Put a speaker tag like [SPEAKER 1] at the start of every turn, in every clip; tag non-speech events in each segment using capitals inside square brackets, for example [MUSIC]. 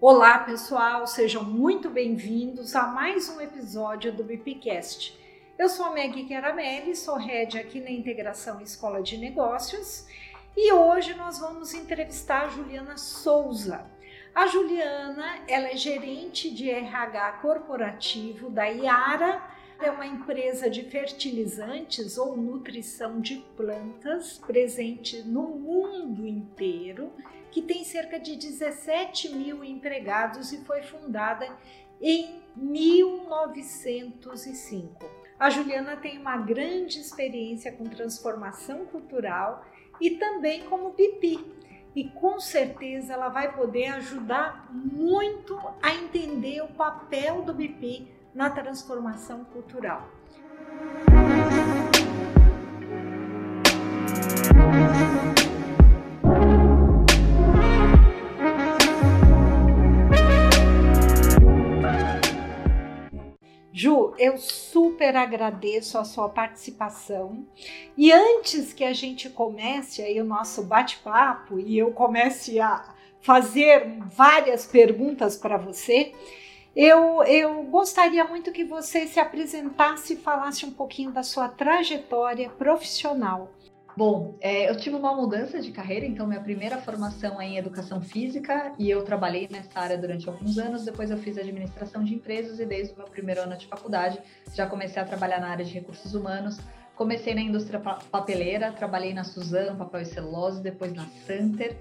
[SPEAKER 1] Olá, pessoal, sejam muito bem-vindos a mais um episódio do BPcast. Eu sou a Meg Chiaramelli, sou head aqui na Integração Escola de Negócios e hoje nós vamos entrevistar a Juliana Souza. A Juliana, ela é gerente de RH corporativo da Iara, é uma empresa de fertilizantes ou nutrição de plantas presente no mundo inteiro que tem cerca de 17 mil empregados e foi fundada em 1905. A Juliana tem uma grande experiência com transformação cultural e também como pipi. E com certeza ela vai poder ajudar muito a entender o papel do BP na transformação cultural. Ju, eu super agradeço a sua participação. E antes que a gente comece aí o nosso bate-papo e eu comece a fazer várias perguntas para você, eu, eu gostaria muito que você se apresentasse e falasse um pouquinho da sua trajetória profissional.
[SPEAKER 2] Bom, é, eu tive uma mudança de carreira, então minha primeira formação é em educação física e eu trabalhei nessa área durante alguns anos. Depois eu fiz administração de empresas e desde o meu primeiro ano de faculdade já comecei a trabalhar na área de recursos humanos. Comecei na indústria papeleira, trabalhei na Suzano, papel e celulose, depois na Santer.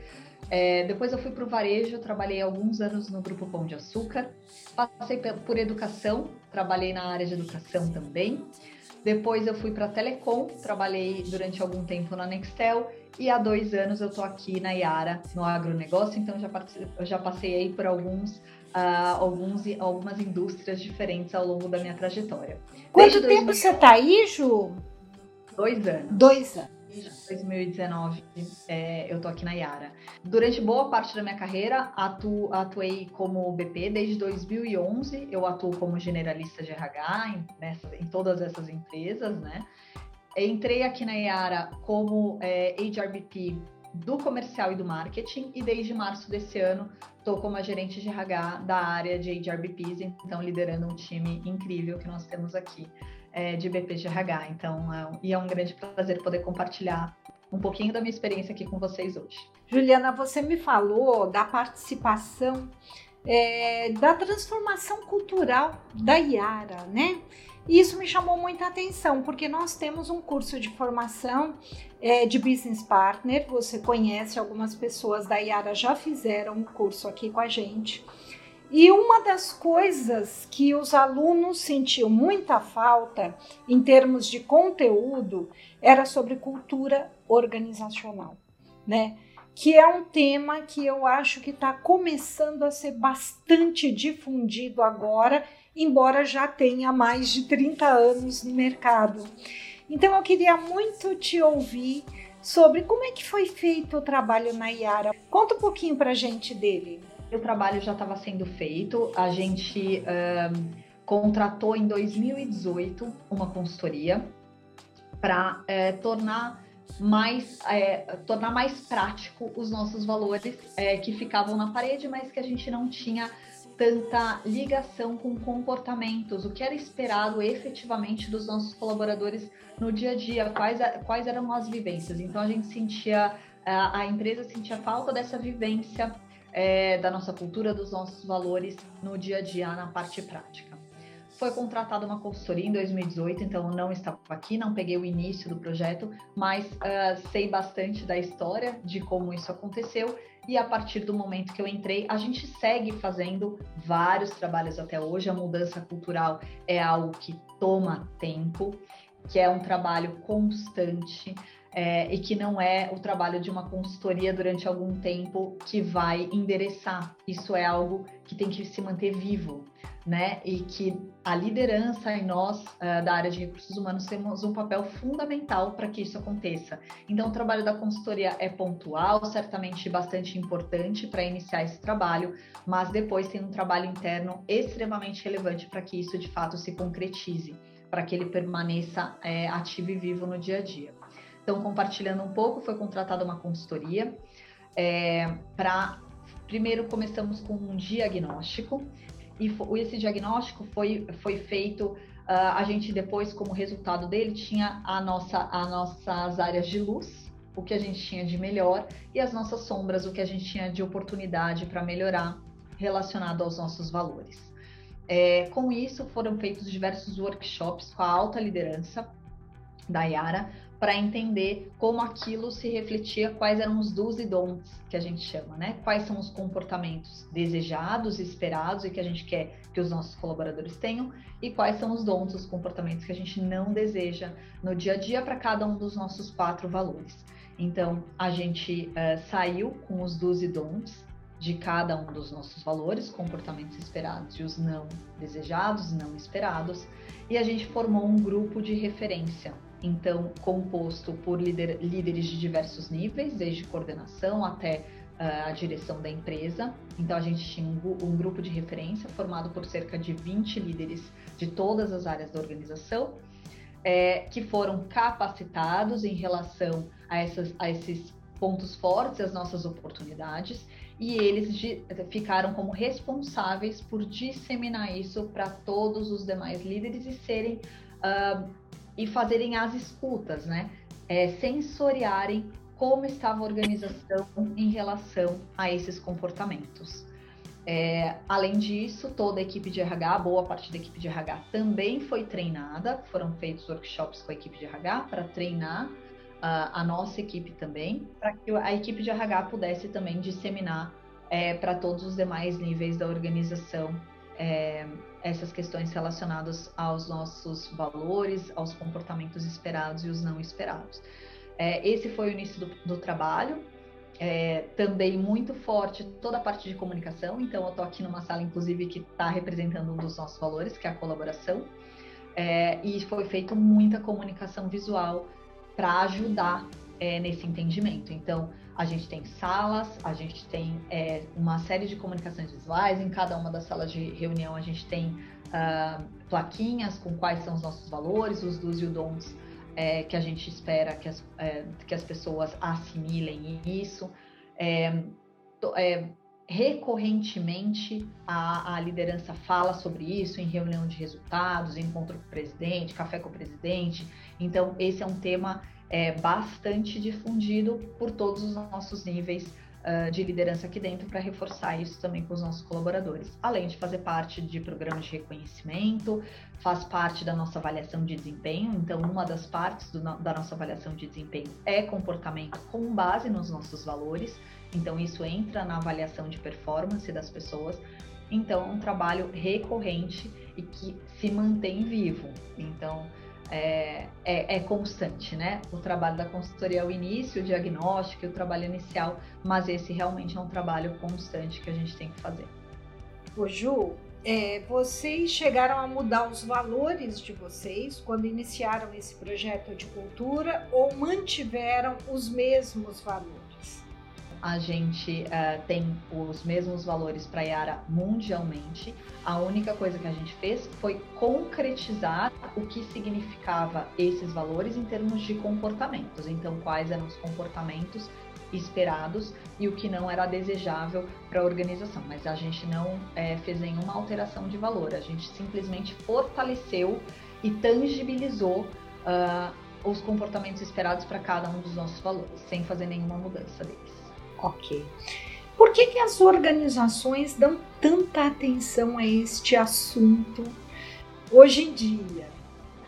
[SPEAKER 2] É, depois eu fui para o varejo, trabalhei alguns anos no Grupo Pão de Açúcar. Passei por educação, trabalhei na área de educação também. Depois eu fui para Telecom, trabalhei durante algum tempo na Nextel e há dois anos eu estou aqui na Iara, no agronegócio, então já, eu já passei por alguns, uh, alguns, algumas indústrias diferentes ao longo da minha trajetória.
[SPEAKER 1] Quanto Desde tempo 2000... você está aí, Ju?
[SPEAKER 2] Dois anos.
[SPEAKER 1] Dois anos.
[SPEAKER 2] 2019, é, eu tô aqui na Yara. Durante boa parte da minha carreira, atu, atuei como BP desde 2011. Eu atuo como generalista de RH em, nessa, em todas essas empresas, né? Entrei aqui na Yara como é, HRBP do comercial e do marketing e desde março desse ano estou como a gerente de RH da área de HRBPs, então liderando um time incrível que nós temos aqui é, de BPGRH. Então, é, e é um grande prazer poder compartilhar um pouquinho da minha experiência aqui com vocês hoje.
[SPEAKER 1] Juliana, você me falou da participação é, da transformação cultural da Iara, né? E isso me chamou muita atenção, porque nós temos um curso de formação é, de Business Partner. Você conhece algumas pessoas da Iara já fizeram um curso aqui com a gente. E uma das coisas que os alunos sentiam muita falta em termos de conteúdo era sobre cultura organizacional, né? Que é um tema que eu acho que está começando a ser bastante difundido agora, embora já tenha mais de 30 anos no mercado. Então eu queria muito te ouvir sobre como é que foi feito o trabalho na Iara. Conta um pouquinho para a gente dele.
[SPEAKER 2] O trabalho já estava sendo feito, a gente um, contratou em 2018 uma consultoria para é, tornar mais é, tornar mais prático os nossos valores é, que ficavam na parede, mas que a gente não tinha tanta ligação com comportamentos, o que era esperado efetivamente dos nossos colaboradores no dia a dia, quais, quais eram as vivências. Então a gente sentia, a, a empresa sentia falta dessa vivência é, da nossa cultura, dos nossos valores no dia a dia, na parte prática. Foi contratada uma consultoria em 2018, então não estava aqui, não peguei o início do projeto, mas uh, sei bastante da história de como isso aconteceu. E a partir do momento que eu entrei, a gente segue fazendo vários trabalhos até hoje. A mudança cultural é algo que toma tempo, que é um trabalho constante é, e que não é o trabalho de uma consultoria durante algum tempo que vai endereçar. Isso é algo que tem que se manter vivo, né? E que a liderança e nós uh, da área de recursos humanos temos um papel fundamental para que isso aconteça. Então, o trabalho da consultoria é pontual, certamente bastante importante para iniciar esse trabalho, mas depois tem um trabalho interno extremamente relevante para que isso de fato se concretize, para que ele permaneça é, ativo e vivo no dia a dia. Então, compartilhando um pouco, foi contratada uma consultoria é, para primeiro começamos com um diagnóstico, e esse diagnóstico foi, foi feito, uh, a gente depois, como resultado dele, tinha a nossa, as nossas áreas de luz, o que a gente tinha de melhor, e as nossas sombras, o que a gente tinha de oportunidade para melhorar relacionado aos nossos valores. É, com isso, foram feitos diversos workshops com a alta liderança da Yara para entender como aquilo se refletia, quais eram os do's e don'ts que a gente chama, né? Quais são os comportamentos desejados, esperados e que a gente quer que os nossos colaboradores tenham e quais são os don'ts, os comportamentos que a gente não deseja no dia a dia para cada um dos nossos quatro valores. Então, a gente uh, saiu com os do's e don'ts de cada um dos nossos valores, comportamentos esperados e os não desejados, não esperados, e a gente formou um grupo de referência então composto por líder, líderes de diversos níveis, desde coordenação até uh, a direção da empresa. Então a gente tinha um, um, grupo de referência formado por cerca de 20 líderes de todas as áreas da organização, é, que foram capacitados em relação a, essas, a esses pontos fortes, as nossas oportunidades, e eles de, ficaram como responsáveis por disseminar isso para todos os demais líderes e serem uh, e fazerem as escutas, né? É, sensoriarem como estava a organização em relação a esses comportamentos. É, além disso, toda a equipe de RH, boa parte da equipe de RH também foi treinada, foram feitos workshops com a equipe de RH para treinar a, a, nossa equipe também, para que a equipe de RH pudesse também disseminar é, para todos os demais níveis da organização é, essas questões relacionadas aos nossos valores, aos comportamentos esperados e os não esperados. É, esse foi o início do, do trabalho. É, também muito forte toda a parte de comunicação. Então, eu estou aqui numa sala, inclusive, que está representando um dos nossos valores, que é a colaboração. É, e foi feita muita comunicação visual para ajudar é, nesse entendimento. Então, a gente tem salas, a gente tem é, uma série de comunicações visuais. Em cada uma das salas de reunião, a gente tem uh, plaquinhas com quais são os nossos valores, os dos e os dons é, que a gente espera que as, é, que as pessoas assimilem isso. É, é, recorrentemente a, a, liderança fala sobre isso em reunião de resultados, encontro com o presidente, café com o presidente. Então, esse é um tema é, bastante difundido por todos os nossos níveis uh, de liderança aqui dentro para reforçar isso também com os nossos colaboradores. Além de fazer parte de programas de reconhecimento, faz parte da nossa avaliação de desempenho. Então, uma das partes do, da nossa avaliação de desempenho é comportamento com base nos nossos valores. Então, isso entra na avaliação de performance das pessoas. Então, é um trabalho recorrente e que se mantém vivo. Então, é, é, é, constante, né? O trabalho da consultoria é o início, o diagnóstico, o trabalho inicial, mas esse realmente é um trabalho constante que a gente tem que fazer.
[SPEAKER 1] Ô Ju, é, vocês chegaram a mudar os valores de vocês quando iniciaram esse projeto de cultura ou mantiveram os mesmos valores?
[SPEAKER 2] A gente uh, tem os mesmos valores para Yara mundialmente. A única coisa que a gente fez foi concretizar o que significava esses valores em termos de comportamentos. Então, quais eram os comportamentos esperados e o que não era desejável para a organização. Mas a gente não é, fez nenhuma alteração de valor, a gente simplesmente fortaleceu e tangibilizou uh, os comportamentos esperados para cada um dos nossos valores, sem fazer nenhuma mudança deles.
[SPEAKER 1] Ok. Por que, que as organizações dão tanta atenção a este assunto hoje em dia?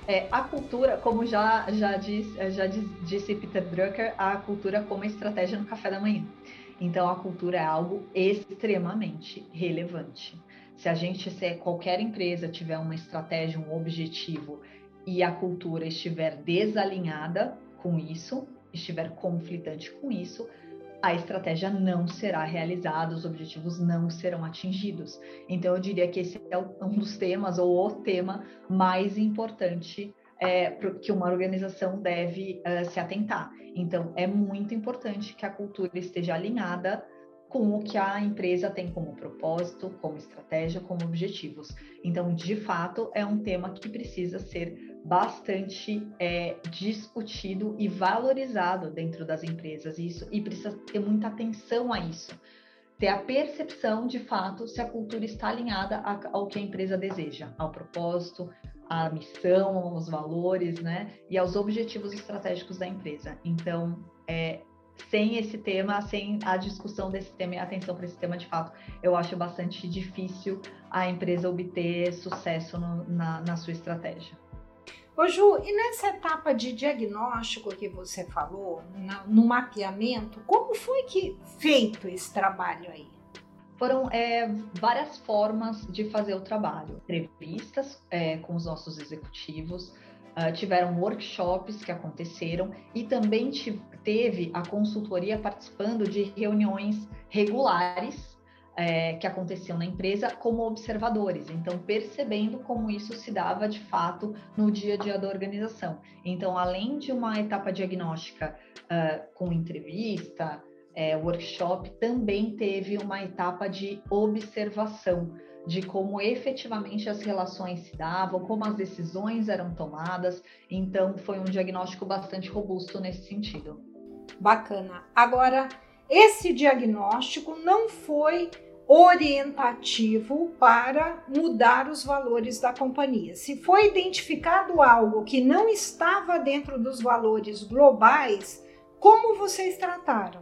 [SPEAKER 2] É, a cultura, como já, já, já disse Peter Drucker, a cultura como estratégia no café da manhã. Então, a cultura é algo extremamente relevante. Se a gente, se qualquer empresa tiver uma estratégia, um objetivo e a cultura estiver desalinhada com isso, estiver conflitante com isso, a estratégia não será realizada, os objetivos não serão atingidos. Então, eu diria que esse é um dos temas, ou o tema mais importante é, que uma organização deve uh, se atentar. Então, é muito importante que a cultura esteja alinhada com o que a empresa tem como propósito, como estratégia, como objetivos. Então, de fato, é um tema que precisa ser bastante é, discutido e valorizado dentro das empresas isso e precisa ter muita atenção a isso. ter a percepção de fato se a cultura está alinhada ao que a empresa deseja, ao propósito, à missão, aos valores, né, e aos objetivos estratégicos da empresa. Então, é, sem esse tema, sem a discussão desse tema e a atenção para esse tema de fato, eu acho bastante difícil a empresa obter sucesso no, na, na sua estratégia.
[SPEAKER 1] Ô Ju, e nessa etapa de diagnóstico que você falou, no mapeamento, como foi que feito esse trabalho aí?
[SPEAKER 2] Foram é, várias formas de fazer o trabalho. Entrevistas é, com os nossos executivos, uh, tiveram workshops que aconteceram e também teve a consultoria participando de reuniões regulares é, que aconteciam na empresa como observadores, então percebendo como isso se dava de fato no dia a dia da organização. Então, além de uma etapa diagnóstica uh, com entrevista, é, workshop, também teve uma etapa de observação de como efetivamente as relações se davam, como as decisões eram tomadas. Então, foi um diagnóstico bastante robusto nesse sentido.
[SPEAKER 1] Bacana. Agora, esse diagnóstico não foi orientativo para mudar os valores da companhia. Se foi identificado algo que não estava dentro dos valores globais, como vocês trataram?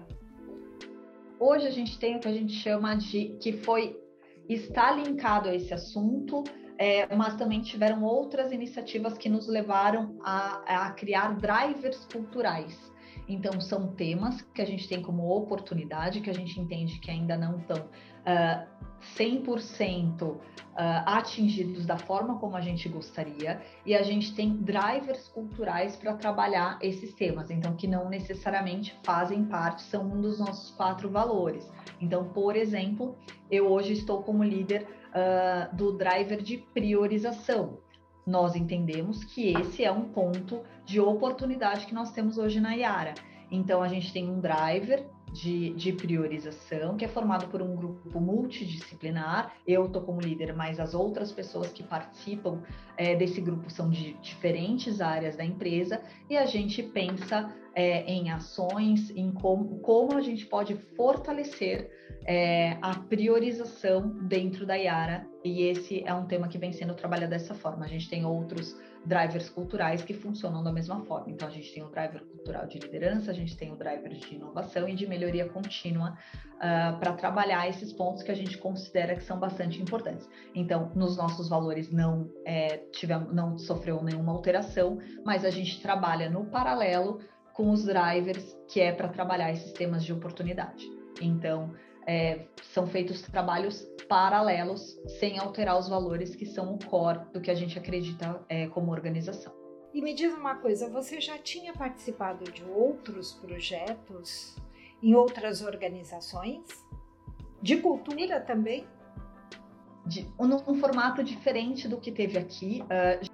[SPEAKER 2] Hoje a gente tem o que a gente chama de que foi está linkado a esse assunto, é, mas também tiveram outras iniciativas que nos levaram a, a criar drivers culturais. Então, são temas que a gente tem como oportunidade, que a gente entende que ainda não estão uh, 100% uh, atingidos da forma como a gente gostaria, e a gente tem drivers culturais para trabalhar esses temas, então, que não necessariamente fazem parte, são um dos nossos quatro valores. Então, por exemplo, eu hoje estou como líder uh, do driver de priorização. Nós entendemos que esse é um ponto de oportunidade que nós temos hoje na Iara. Então, a gente tem um driver de, de, priorização, que é formado por um grupo multidisciplinar. Eu estou como líder, mas as outras pessoas que participam é, desse grupo são de diferentes áreas da empresa, e a gente pensa é, em ações, em como, como a gente pode fortalecer é, a priorização dentro da Iara, e esse é um tema que vem sendo trabalhado dessa forma. A gente tem outros drivers culturais que funcionam da mesma forma. Então, a gente tem o driver cultural de liderança, a gente tem o driver de inovação e de melhoria contínua uh, ah, para trabalhar esses pontos que a gente considera que são bastante importantes. Então, nos nossos valores não, é, tivemos, não sofreu nenhuma alteração, mas a gente trabalha no paralelo com os drivers, que é para trabalhar esses temas de oportunidade. Então, é, são feitos trabalhos paralelos, sem alterar os valores que são o core do que a gente acredita é, como organização.
[SPEAKER 1] E me diz uma coisa, você já tinha participado de outros projetos em outras organizações? De cultura também?
[SPEAKER 2] De, num formato diferente do que teve aqui. Uh,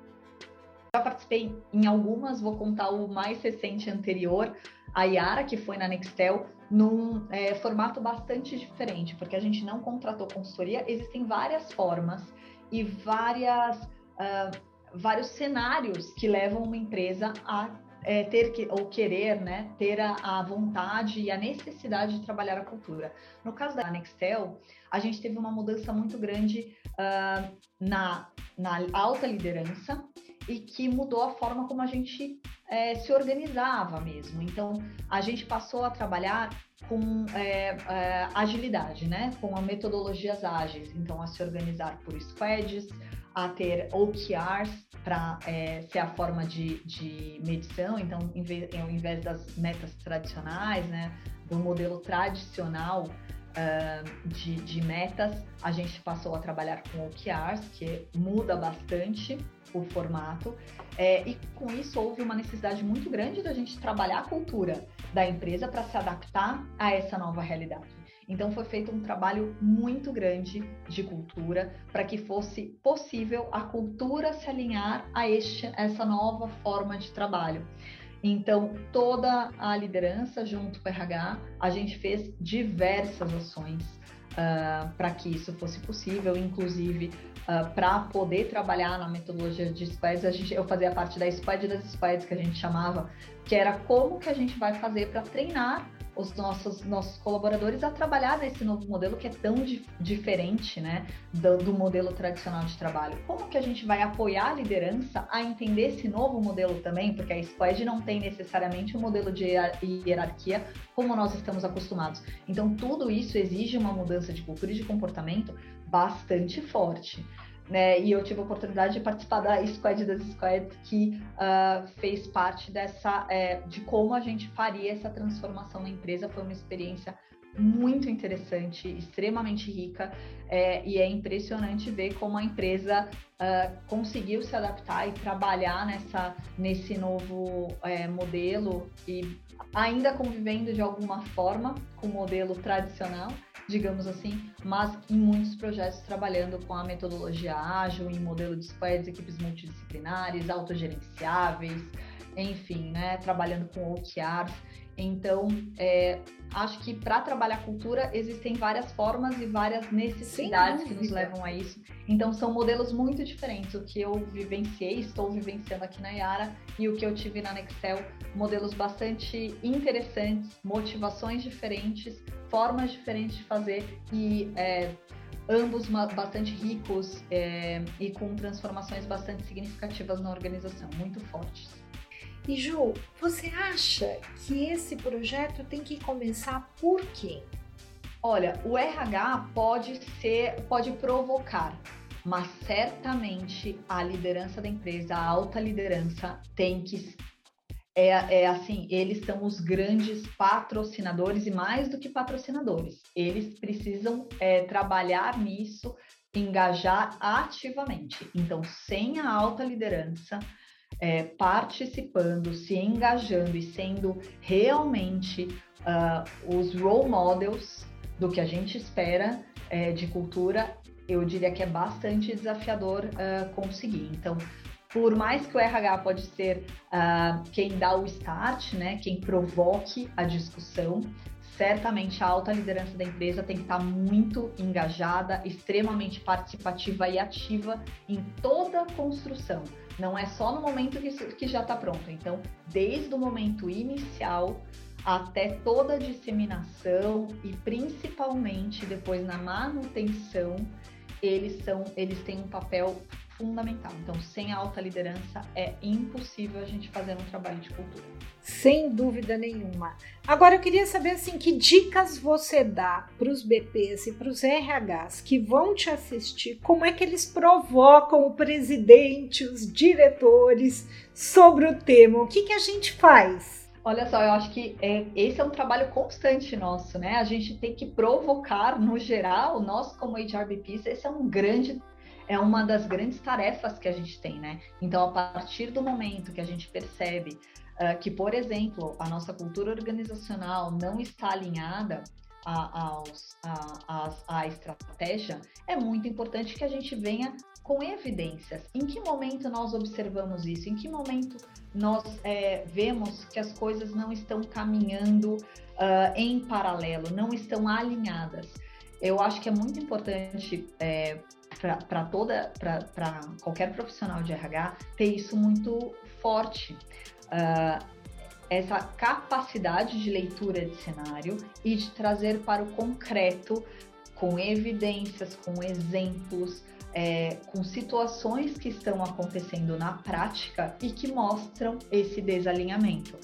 [SPEAKER 2] já participei em algumas, vou contar o mais recente anterior, a Yara, que foi na Nextel, num é, formato bastante diferente, porque a gente não contratou consultoria, existem várias formas e várias, uh, vários cenários que levam uma empresa a é, ter que, ou querer, né, ter a, a, vontade e a necessidade de trabalhar a cultura. No caso da Nextel, a gente teve uma mudança muito grande uh, na, na alta liderança e que mudou a forma como a gente é, se organizava mesmo. Então, a gente passou a trabalhar com é, é, agilidade, né? Com metodologias ágeis. Então, a se organizar por squads, a ter OKRs para é, ser a forma de, de medição. Então, em vez, ao invés das metas tradicionais, né? Do modelo tradicional uh, de, de metas, a gente passou a trabalhar com OKRs, que muda bastante o formato. É, e com isso houve uma necessidade muito grande da gente trabalhar a cultura da empresa para se adaptar a essa nova realidade. Então foi feito um trabalho muito grande de cultura para que fosse possível a cultura se alinhar a este, essa nova forma de trabalho. Então, toda a liderança, junto com o RH, a gente fez diversas ações uh, para que isso fosse possível, inclusive uh, para poder trabalhar na metodologia de squads, a gente, eu fazia parte da squad das squads que a gente chamava, que era como que a gente vai fazer para treinar os nossos, nossos colaboradores a trabalhar nesse novo modelo que é tão di diferente né, do, do, modelo tradicional de trabalho. Como que a gente vai apoiar a liderança a entender esse novo modelo também? Porque a Squad não tem necessariamente um modelo de hierarquia como nós estamos acostumados. Então, tudo isso exige uma mudança de cultura e de comportamento bastante forte né? E eu tive a oportunidade de participar da Squad das Squads que uh, fez parte dessa é, de como a gente faria essa transformação na empresa. Foi uma experiência muito interessante, extremamente rica, é, e é impressionante ver como a empresa uh, conseguiu se adaptar e trabalhar nessa, nesse novo é, modelo e ainda convivendo de alguma forma com o modelo tradicional, digamos assim, mas em muitos projetos trabalhando com a metodologia ágil, em modelo de squads, equipes multidisciplinares, autogerenciáveis, enfim, né, trabalhando com OKRs. Então, é, acho que para trabalhar cultura existem várias formas e várias necessidades que nos levam a isso. Então, são modelos muito diferentes. O que eu vivenciei, estou vivenciando aqui na Yara e o que eu tive na Nexel, modelos bastante interessantes, motivações diferentes, formas diferentes de fazer e é, ambos bastante ricos é, e com transformações bastante significativas na organização, muito fortes.
[SPEAKER 1] E Ju, você acha que esse projeto tem que começar por quê?
[SPEAKER 2] Olha, o RH pode ser, pode provocar, mas certamente a liderança da empresa, a alta liderança, tem que é, é, assim, eles são os grandes patrocinadores e mais do que patrocinadores, eles precisam é, trabalhar nisso, engajar ativamente. Então, sem a alta liderança, é, participando, se engajando e sendo realmente uh, os role models do que a gente espera é, de cultura, eu diria que é bastante desafiador uh, conseguir. Então, por mais que o RH pode ser uh, quem dá o start, né, quem provoque a discussão, certamente a alta liderança da empresa tem que estar muito engajada, extremamente participativa e ativa em toda a construção. Não é só no momento que, que já está pronto. Então, desde o momento inicial até toda a disseminação e principalmente depois na manutenção, eles são, eles têm um papel fundamental. Então, sem alta liderança é impossível a gente fazer um trabalho de cultura.
[SPEAKER 1] Sem dúvida nenhuma. Agora eu queria saber assim, que dicas você dá para os BPs e para os RHs que vão te assistir, como é que eles provocam o presidente, os diretores sobre o tema? O que, que a gente faz?
[SPEAKER 2] Olha só, eu acho que é, esse é um trabalho constante nosso, né? A gente tem que provocar, no geral, nós como HRBPs, esse é um grande é uma das grandes tarefas que a gente tem, né? Então, a partir do momento que a gente percebe uh, que, por exemplo, a nossa cultura organizacional não está alinhada à, a, a estratégia, é muito importante que a gente venha com evidências. Em que momento nós observamos isso? Em que momento nós é, vemos que as coisas não estão caminhando uh, em paralelo, não estão alinhadas? Eu acho que é muito importante é, para toda, para qualquer profissional de RH ter isso muito forte. Uh, essa capacidade de leitura de cenário e de trazer para o concreto, com evidências, com exemplos, é, com situações que estão acontecendo na prática e que mostram esse desalinhamento.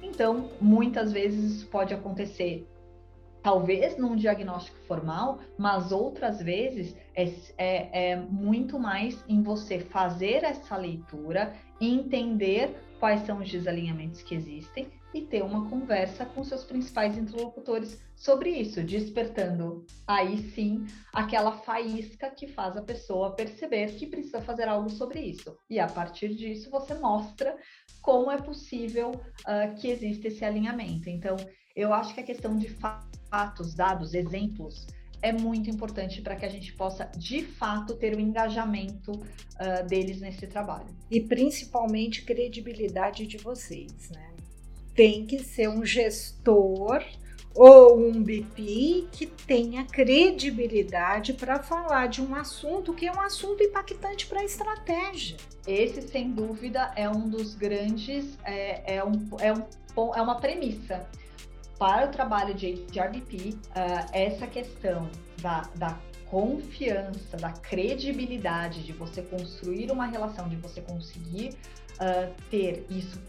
[SPEAKER 2] Então, muitas vezes isso pode acontecer talvez num diagnóstico formal, mas outras vezes é, é, é, muito mais em você fazer essa leitura, entender quais são os desalinhamentos que existem e ter uma conversa com seus principais interlocutores sobre isso, despertando aí sim aquela faísca que faz a pessoa perceber que precisa fazer algo sobre isso. E a partir disso você mostra como é possível uh, que exista esse alinhamento. Então, eu acho que a questão de fatos, dados, exemplos é muito importante para que a gente possa, de fato, ter o engajamento uh, deles nesse trabalho.
[SPEAKER 1] E principalmente credibilidade de vocês, né? Tem que ser um gestor ou um BP que tenha credibilidade para falar de um assunto que é um assunto impactante para a estratégia.
[SPEAKER 2] Esse, sem dúvida, é um dos grandes, é, é, um, é, um, é uma premissa para o trabalho de HRBP, uh, essa questão da, da confiança, da credibilidade de você construir uma relação, de você conseguir uh, ter isso,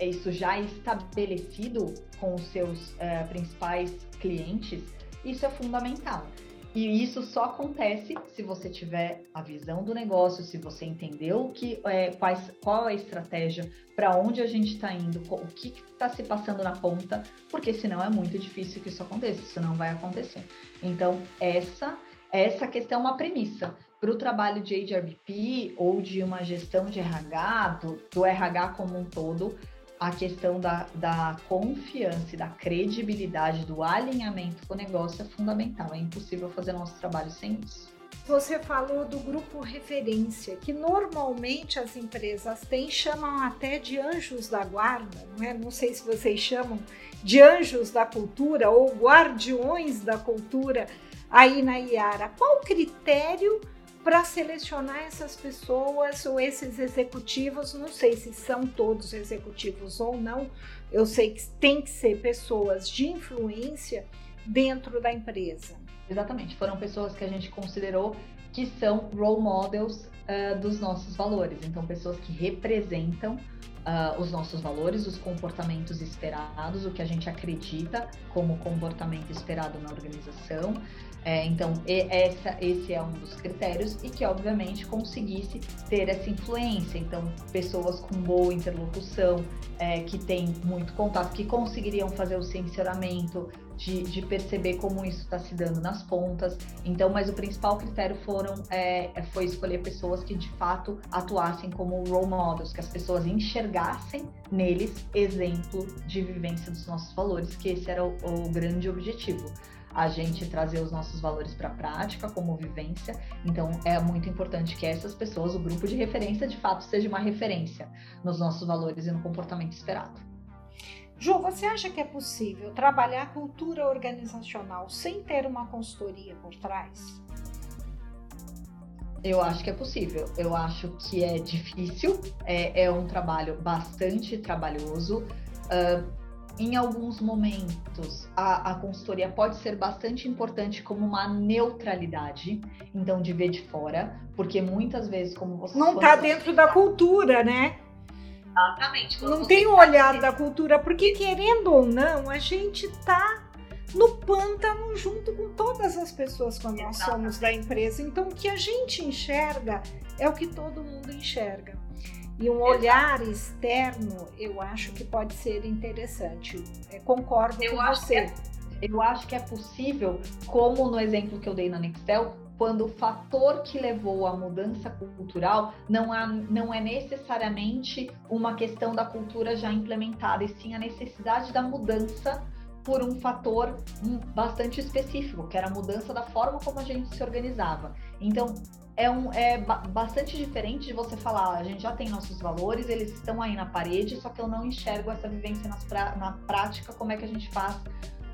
[SPEAKER 2] isso já estabelecido com os seus uh, principais clientes, isso é fundamental. E isso só acontece se você tiver a visão do negócio, se você entendeu que, é, quais, qual é a estratégia, para onde a gente está indo, o que está se passando na ponta, porque senão é muito difícil que isso aconteça, isso não vai acontecer. Então, essa, essa questão é uma premissa. Para o trabalho de HRBP ou de uma gestão de RH, do, do RH como um todo, a questão da, da confiança e da credibilidade, do alinhamento com o negócio é fundamental. É impossível fazer nosso trabalho sem isso.
[SPEAKER 1] Você falou do grupo referência, que normalmente as empresas têm, chamam até de anjos da guarda, não é? Não sei se vocês chamam de anjos da cultura ou guardiões da cultura aí na Iara. Qual o critério para selecionar essas pessoas ou esses executivos, não sei se são todos executivos ou não, eu sei que tem que ser pessoas de influência dentro da empresa.
[SPEAKER 2] Exatamente, foram pessoas que a gente considerou que são role models uh, dos nossos valores, então pessoas que representam uh, os nossos valores, os comportamentos esperados, o que a gente acredita como comportamento esperado na organização. É, então, essa, esse é um dos critérios e que, obviamente, conseguisse ter essa influência. Então, pessoas com boa interlocução, é, que têm muito contato, que conseguiriam fazer o censuramento, de, de perceber como isso está se dando nas pontas. Então, mas o principal critério foram é, é, foi escolher pessoas que de fato atuassem como role models, que as pessoas enxergassem neles exemplo de vivência dos nossos valores, que esse era o, o grande objetivo a gente trazer os nossos valores para a prática como vivência. Então, é muito importante que essas pessoas, o grupo de referência, de fato, seja uma referência nos nossos valores e no comportamento esperado.
[SPEAKER 1] Ju, você acha que é possível trabalhar a cultura organizacional sem ter uma consultoria por trás?
[SPEAKER 2] Eu acho que é possível. Eu acho que é difícil, é, é um trabalho bastante trabalhoso. Uh, em alguns momentos, a, a, consultoria pode ser bastante importante como uma neutralidade, então de ver de fora, porque muitas vezes, como você
[SPEAKER 1] não está dentro da cultura, né?
[SPEAKER 2] Exatamente.
[SPEAKER 1] Não tem o olhar da cultura, porque querendo ou não, a gente tá no pântano junto com todas as pessoas que nós somos da empresa. Então, o que a gente enxerga é o que todo mundo enxerga. E um olhar externo, eu acho que pode ser interessante. Eu concordo eu com você.
[SPEAKER 2] É, eu acho que é possível, como no exemplo que eu dei na Nextel, quando o fator que levou à mudança cultural não, há, não é necessariamente uma questão da cultura já implementada, e sim a necessidade da mudança por um fator bastante específico, que era a mudança da forma como a gente se organizava. Então, é, um, é bastante diferente de você falar, a gente já tem nossos valores, eles estão aí na parede, só que eu não enxergo essa vivência pra, na prática, como é que a gente faz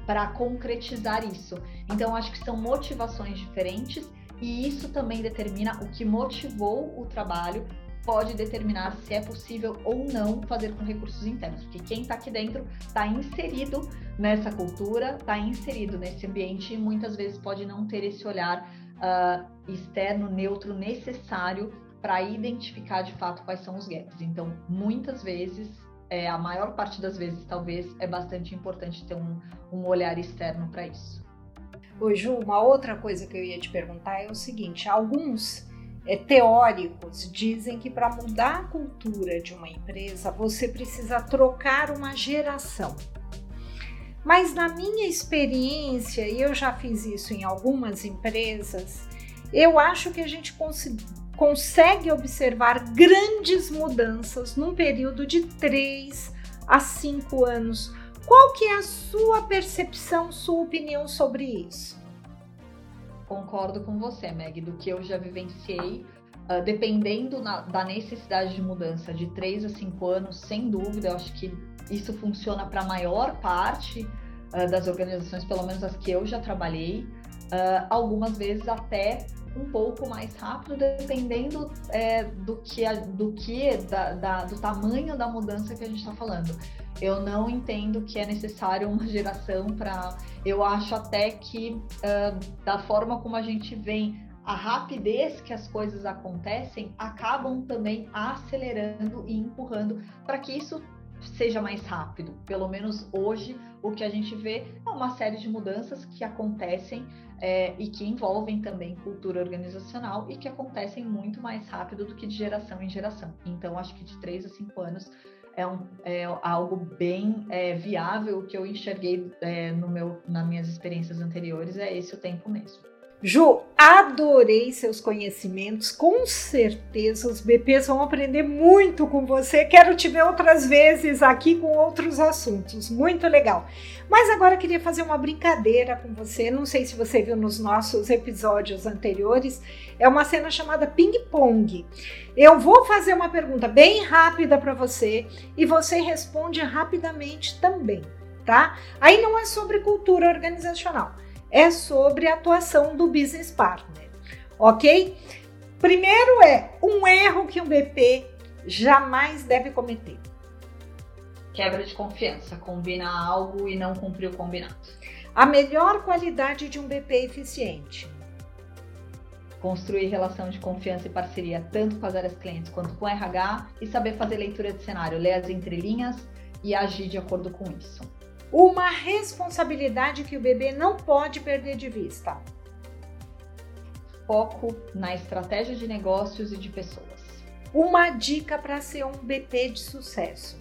[SPEAKER 2] para concretizar isso. Então, acho que são motivações diferentes e isso também determina o que motivou o trabalho, pode determinar se é possível ou não fazer com recursos internos, porque quem está aqui dentro está inserido nessa cultura, está inserido nesse ambiente e muitas vezes pode não ter esse olhar uh, externo, neutro, necessário para identificar de fato quais são os gaps. Então, muitas vezes é, a maior parte das vezes, talvez, é bastante importante ter um, um olhar externo para isso.
[SPEAKER 1] Ô Ju, uma outra coisa que eu ia te perguntar é o seguinte: alguns é, teóricos dizem que para mudar a cultura de uma empresa você precisa trocar uma geração. Mas na minha experiência, e eu já fiz isso em algumas empresas, eu acho que a gente cons consegue observar grandes mudanças num período de 3 a 5 anos qual que é a sua percepção, sua opinião sobre isso?
[SPEAKER 2] Concordo com você, Meg, do que eu já vivenciei. Uh, dependendo na, da necessidade de mudança de 3 a 5 anos, sem dúvida, eu acho que isso funciona para a maior parte uh, das organizações, pelo menos as que eu já trabalhei, uh, algumas vezes até um pouco mais rápido, dependendo é, do que, do, que da, da, do tamanho da mudança que a gente está falando. Eu não entendo que é necessário uma [LAUGHS] geração para. Eu acho até que, uh, da forma como a gente vem, a rapidez que as coisas acontecem acabam também acelerando e empurrando para que isso seja mais rápido. Pelo menos hoje, o que a gente vê é uma série de mudanças que acontecem é, e que envolvem também cultura organizacional e que acontecem muito mais rápido do que de geração em geração. Então, acho que de três a cinco anos é, um, é algo bem é, viável que eu enxerguei é, no meu, nas minhas experiências anteriores, é esse o tempo mesmo.
[SPEAKER 1] Ju, adorei seus conhecimentos. Com certeza os BPs vão aprender muito com você. Quero te ver outras vezes aqui com outros assuntos. Muito legal. Mas agora queria fazer uma brincadeira com você. Não sei se você viu nos nossos episódios anteriores. É uma cena chamada ping-pong. Eu vou fazer uma pergunta bem rápida para você e você responde rapidamente também, tá? Aí não é sobre cultura organizacional é sobre a atuação do business partner, ok? Primeiro é um erro que um BP jamais deve cometer.
[SPEAKER 2] Quebra de confiança, combina algo e não cumprir o combinado.
[SPEAKER 1] A melhor qualidade de um BP eficiente.
[SPEAKER 2] Construir relação de confiança e parceria tanto com as áreas clientes quanto com o RH e saber fazer leitura de cenário, ler as entrelinhas e agir de acordo com isso.
[SPEAKER 1] Uma responsabilidade que o bebê não pode perder de vista.
[SPEAKER 2] Foco na estratégia de negócios e de pessoas.
[SPEAKER 1] Uma dica para ser um BP de sucesso.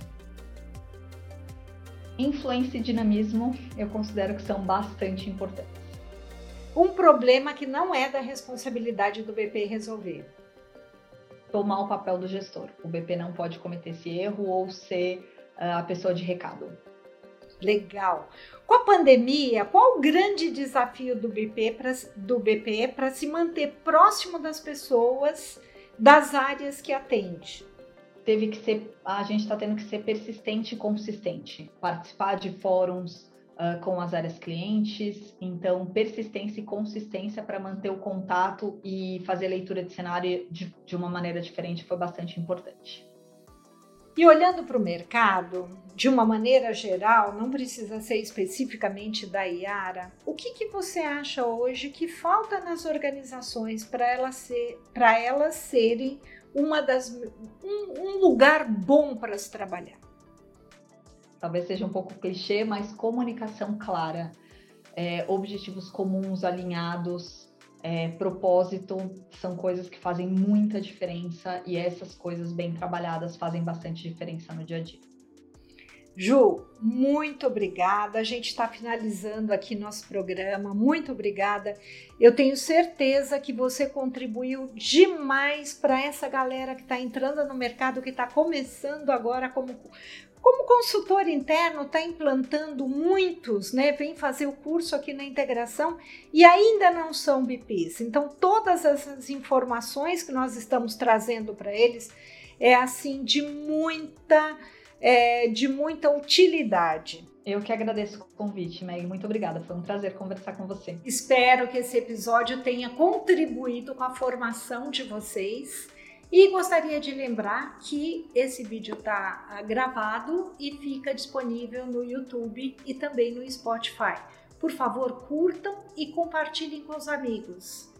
[SPEAKER 2] Influência e dinamismo eu considero que são bastante importantes.
[SPEAKER 1] Um problema que não é da responsabilidade do BP resolver.
[SPEAKER 2] Tomar o papel do gestor. O BP não pode cometer esse erro ou ser uh, a pessoa de recado.
[SPEAKER 1] Legal. Com a pandemia, qual o grande desafio do BP pra, do BPE para se manter próximo das pessoas das áreas que atende?
[SPEAKER 2] Teve que ser, a gente está tendo que ser persistente e consistente, participar de fóruns uh, com as áreas clientes, então persistência e consistência para manter o contato e fazer leitura de cenário de, de uma maneira diferente foi bastante importante.
[SPEAKER 1] E olhando para o mercado, de uma maneira geral, não precisa ser especificamente da Iara, o que, que você acha hoje que falta nas organizações para elas, ser, elas serem uma das, um, um lugar bom para se trabalhar?
[SPEAKER 2] Talvez seja um pouco clichê, mas comunicação clara, é, objetivos comuns alinhados, é, propósito são coisas que fazem muita diferença e essas coisas bem trabalhadas fazem bastante diferença no dia a dia.
[SPEAKER 1] Ju, muito obrigada. A gente está finalizando aqui nosso programa. Muito obrigada. Eu tenho certeza que você contribuiu demais para essa galera que está entrando no mercado, que está começando agora como como consultor interno, está implantando muitos, né? Vem fazer o curso aqui na integração e ainda não são BPs. Então, todas essas informações que nós estamos trazendo para eles é assim de muita, é, de muita utilidade.
[SPEAKER 2] Eu que agradeço o convite, Meg. Muito obrigada. Foi um prazer conversar com você.
[SPEAKER 1] Espero que esse episódio tenha contribuído com a formação de vocês e gostaria de lembrar que esse vídeo está ah, gravado e fica disponível no YouTube e também no Spotify. Por favor, curtam e compartilhem com os amigos.